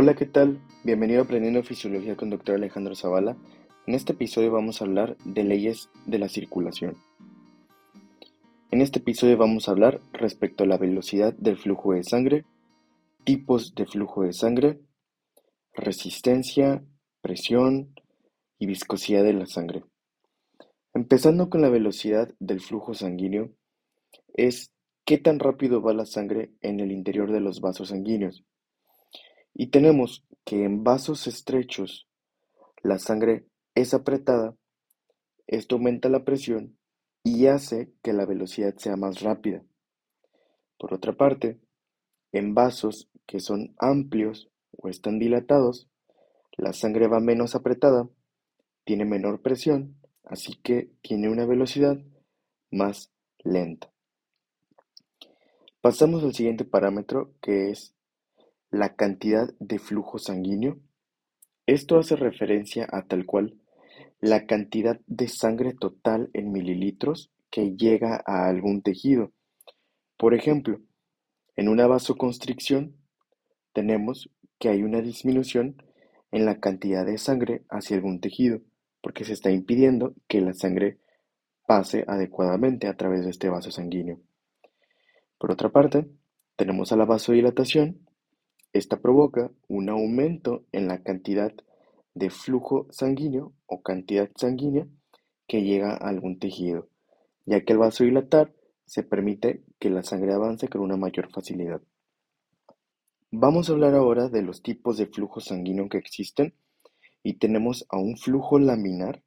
Hola, ¿qué tal? Bienvenido a Aprendiendo Fisiología con Dr. Alejandro Zavala. En este episodio vamos a hablar de leyes de la circulación. En este episodio vamos a hablar respecto a la velocidad del flujo de sangre, tipos de flujo de sangre, resistencia, presión y viscosidad de la sangre. Empezando con la velocidad del flujo sanguíneo, es qué tan rápido va la sangre en el interior de los vasos sanguíneos. Y tenemos que en vasos estrechos la sangre es apretada, esto aumenta la presión y hace que la velocidad sea más rápida. Por otra parte, en vasos que son amplios o están dilatados, la sangre va menos apretada, tiene menor presión, así que tiene una velocidad más lenta. Pasamos al siguiente parámetro que es la cantidad de flujo sanguíneo. Esto hace referencia a tal cual la cantidad de sangre total en mililitros que llega a algún tejido. Por ejemplo, en una vasoconstricción tenemos que hay una disminución en la cantidad de sangre hacia algún tejido, porque se está impidiendo que la sangre pase adecuadamente a través de este vaso sanguíneo. Por otra parte, tenemos a la vasodilatación. Esta provoca un aumento en la cantidad de flujo sanguíneo o cantidad sanguínea que llega a algún tejido, ya que al vasodilatar se permite que la sangre avance con una mayor facilidad. Vamos a hablar ahora de los tipos de flujo sanguíneo que existen y tenemos a un flujo laminar,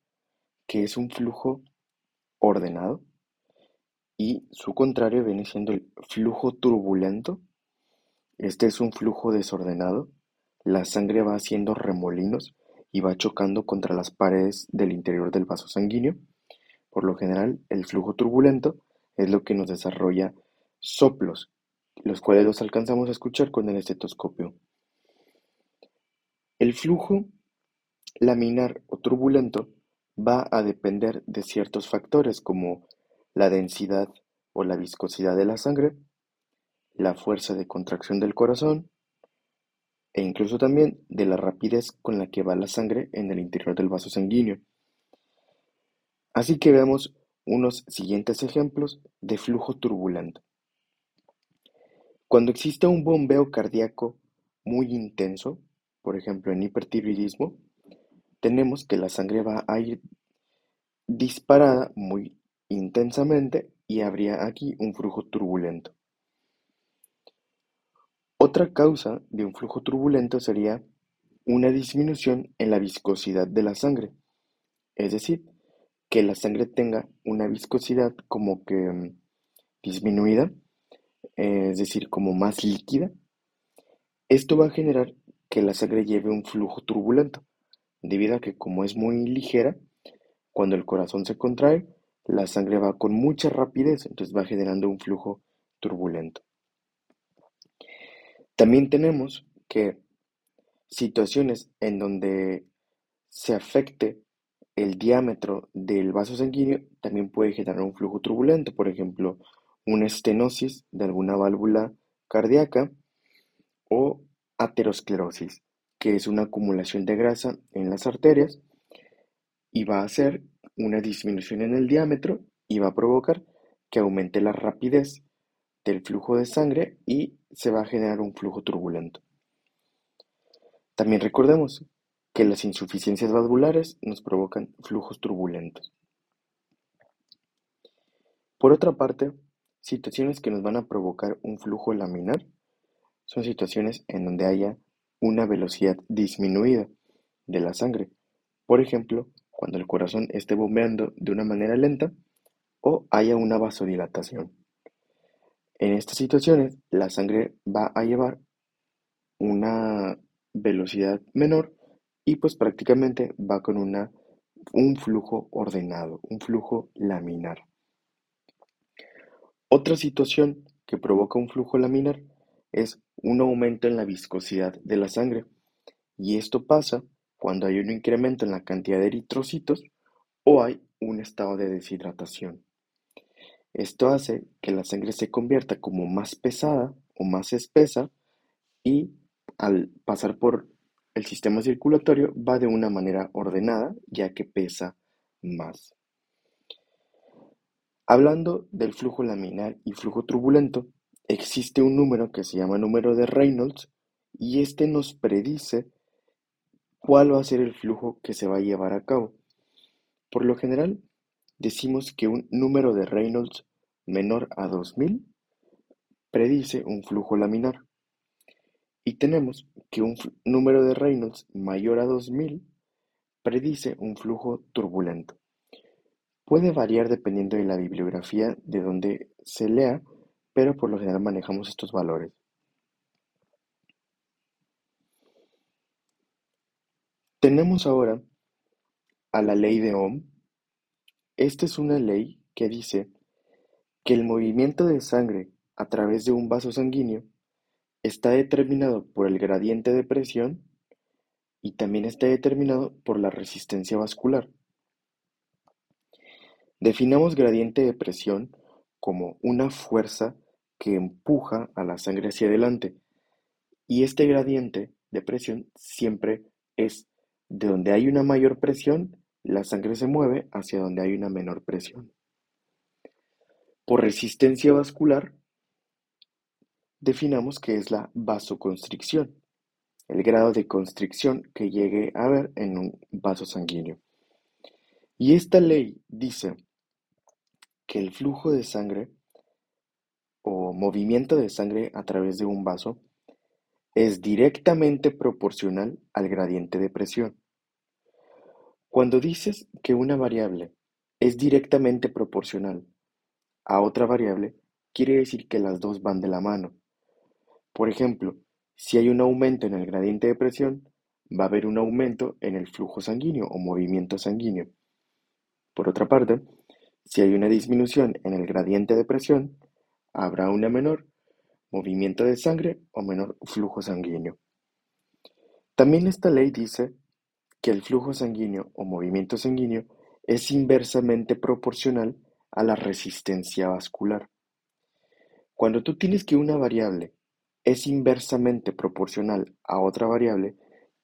que es un flujo ordenado, y su contrario viene siendo el flujo turbulento. Este es un flujo desordenado. La sangre va haciendo remolinos y va chocando contra las paredes del interior del vaso sanguíneo. Por lo general, el flujo turbulento es lo que nos desarrolla soplos, los cuales los alcanzamos a escuchar con el estetoscopio. El flujo laminar o turbulento va a depender de ciertos factores como la densidad o la viscosidad de la sangre, la fuerza de contracción del corazón e incluso también de la rapidez con la que va la sangre en el interior del vaso sanguíneo. Así que veamos unos siguientes ejemplos de flujo turbulento. Cuando existe un bombeo cardíaco muy intenso, por ejemplo en hipertiroidismo, tenemos que la sangre va a ir disparada muy intensamente y habría aquí un flujo turbulento. Otra causa de un flujo turbulento sería una disminución en la viscosidad de la sangre, es decir, que la sangre tenga una viscosidad como que mm, disminuida, es decir, como más líquida. Esto va a generar que la sangre lleve un flujo turbulento, debido a que como es muy ligera, cuando el corazón se contrae, la sangre va con mucha rapidez, entonces va generando un flujo turbulento. También tenemos que situaciones en donde se afecte el diámetro del vaso sanguíneo también puede generar un flujo turbulento, por ejemplo, una estenosis de alguna válvula cardíaca o aterosclerosis, que es una acumulación de grasa en las arterias y va a hacer una disminución en el diámetro y va a provocar que aumente la rapidez del flujo de sangre y se va a generar un flujo turbulento. También recordemos que las insuficiencias valvulares nos provocan flujos turbulentos. Por otra parte, situaciones que nos van a provocar un flujo laminar son situaciones en donde haya una velocidad disminuida de la sangre. Por ejemplo, cuando el corazón esté bombeando de una manera lenta o haya una vasodilatación. En estas situaciones, la sangre va a llevar una velocidad menor y pues prácticamente va con una, un flujo ordenado, un flujo laminar. Otra situación que provoca un flujo laminar es un aumento en la viscosidad de la sangre y esto pasa cuando hay un incremento en la cantidad de eritrocitos o hay un estado de deshidratación. Esto hace que la sangre se convierta como más pesada o más espesa y al pasar por el sistema circulatorio va de una manera ordenada, ya que pesa más. Hablando del flujo laminar y flujo turbulento, existe un número que se llama número de Reynolds y este nos predice cuál va a ser el flujo que se va a llevar a cabo. Por lo general, decimos que un número de Reynolds menor a 2000 predice un flujo laminar. Y tenemos que un número de Reynolds mayor a 2000 predice un flujo turbulento. Puede variar dependiendo de la bibliografía de donde se lea, pero por lo general manejamos estos valores. Tenemos ahora a la ley de Ohm. Esta es una ley que dice que el movimiento de sangre a través de un vaso sanguíneo está determinado por el gradiente de presión y también está determinado por la resistencia vascular. Definamos gradiente de presión como una fuerza que empuja a la sangre hacia adelante y este gradiente de presión siempre es de donde hay una mayor presión, la sangre se mueve hacia donde hay una menor presión. Por resistencia vascular, definamos que es la vasoconstricción, el grado de constricción que llegue a haber en un vaso sanguíneo. Y esta ley dice que el flujo de sangre o movimiento de sangre a través de un vaso es directamente proporcional al gradiente de presión. Cuando dices que una variable es directamente proporcional a otra variable, quiere decir que las dos van de la mano. Por ejemplo, si hay un aumento en el gradiente de presión, va a haber un aumento en el flujo sanguíneo o movimiento sanguíneo. Por otra parte, si hay una disminución en el gradiente de presión, habrá una menor movimiento de sangre o menor flujo sanguíneo. También esta ley dice que el flujo sanguíneo o movimiento sanguíneo es inversamente proporcional a la resistencia vascular. Cuando tú tienes que una variable es inversamente proporcional a otra variable,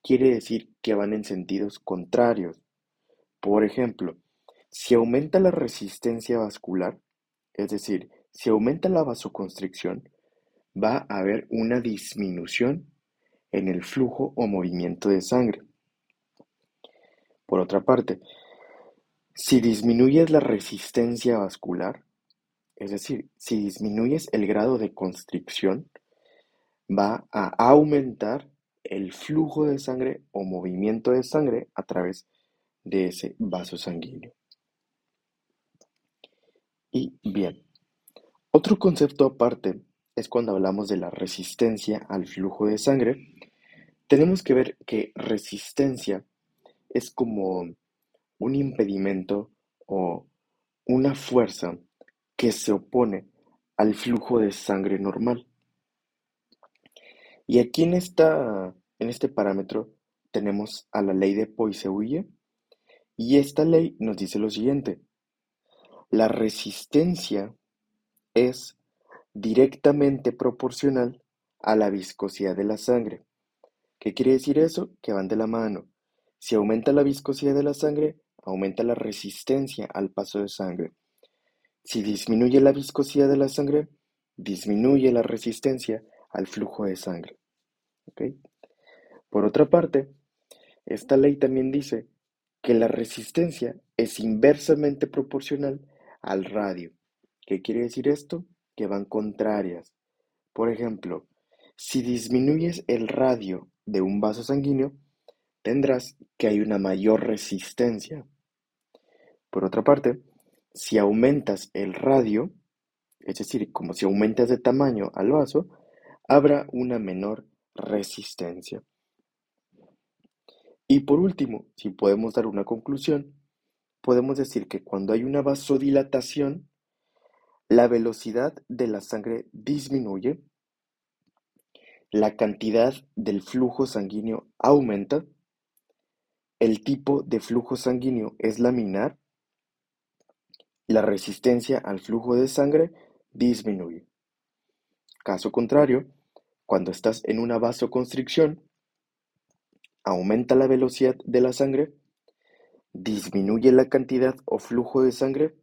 quiere decir que van en sentidos contrarios. Por ejemplo, si aumenta la resistencia vascular, es decir, si aumenta la vasoconstricción, va a haber una disminución en el flujo o movimiento de sangre. Por otra parte, si disminuyes la resistencia vascular, es decir, si disminuyes el grado de constricción, va a aumentar el flujo de sangre o movimiento de sangre a través de ese vaso sanguíneo. Y bien, otro concepto aparte es cuando hablamos de la resistencia al flujo de sangre. Tenemos que ver que resistencia es como un impedimento o una fuerza que se opone al flujo de sangre normal. Y aquí en, esta, en este parámetro tenemos a la ley de Poiseuille y esta ley nos dice lo siguiente. La resistencia es directamente proporcional a la viscosidad de la sangre. ¿Qué quiere decir eso? Que van de la mano. Si aumenta la viscosidad de la sangre, aumenta la resistencia al paso de sangre. Si disminuye la viscosidad de la sangre, disminuye la resistencia al flujo de sangre. Por otra parte, esta ley también dice que la resistencia es inversamente proporcional al radio. ¿Qué quiere decir esto? Que van contrarias. Por ejemplo, si disminuyes el radio de un vaso sanguíneo, tendrás que hay una mayor resistencia. Por otra parte, si aumentas el radio, es decir, como si aumentas de tamaño al vaso, habrá una menor resistencia. Y por último, si podemos dar una conclusión, podemos decir que cuando hay una vasodilatación, la velocidad de la sangre disminuye, la cantidad del flujo sanguíneo aumenta el tipo de flujo sanguíneo es laminar, la resistencia al flujo de sangre disminuye. Caso contrario, Cuando estás en una vasoconstricción, aumenta la velocidad de la sangre, disminuye la cantidad o flujo de sangre,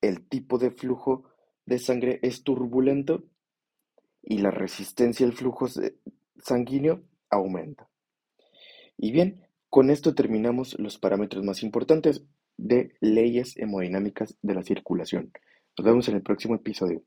el tipo de flujo de sangre es turbulento y la resistencia al flujo sanguíneo aumenta. Y bien, con esto terminamos los parámetros más importantes de leyes hemodinámicas de la circulación. Nos vemos en el próximo episodio.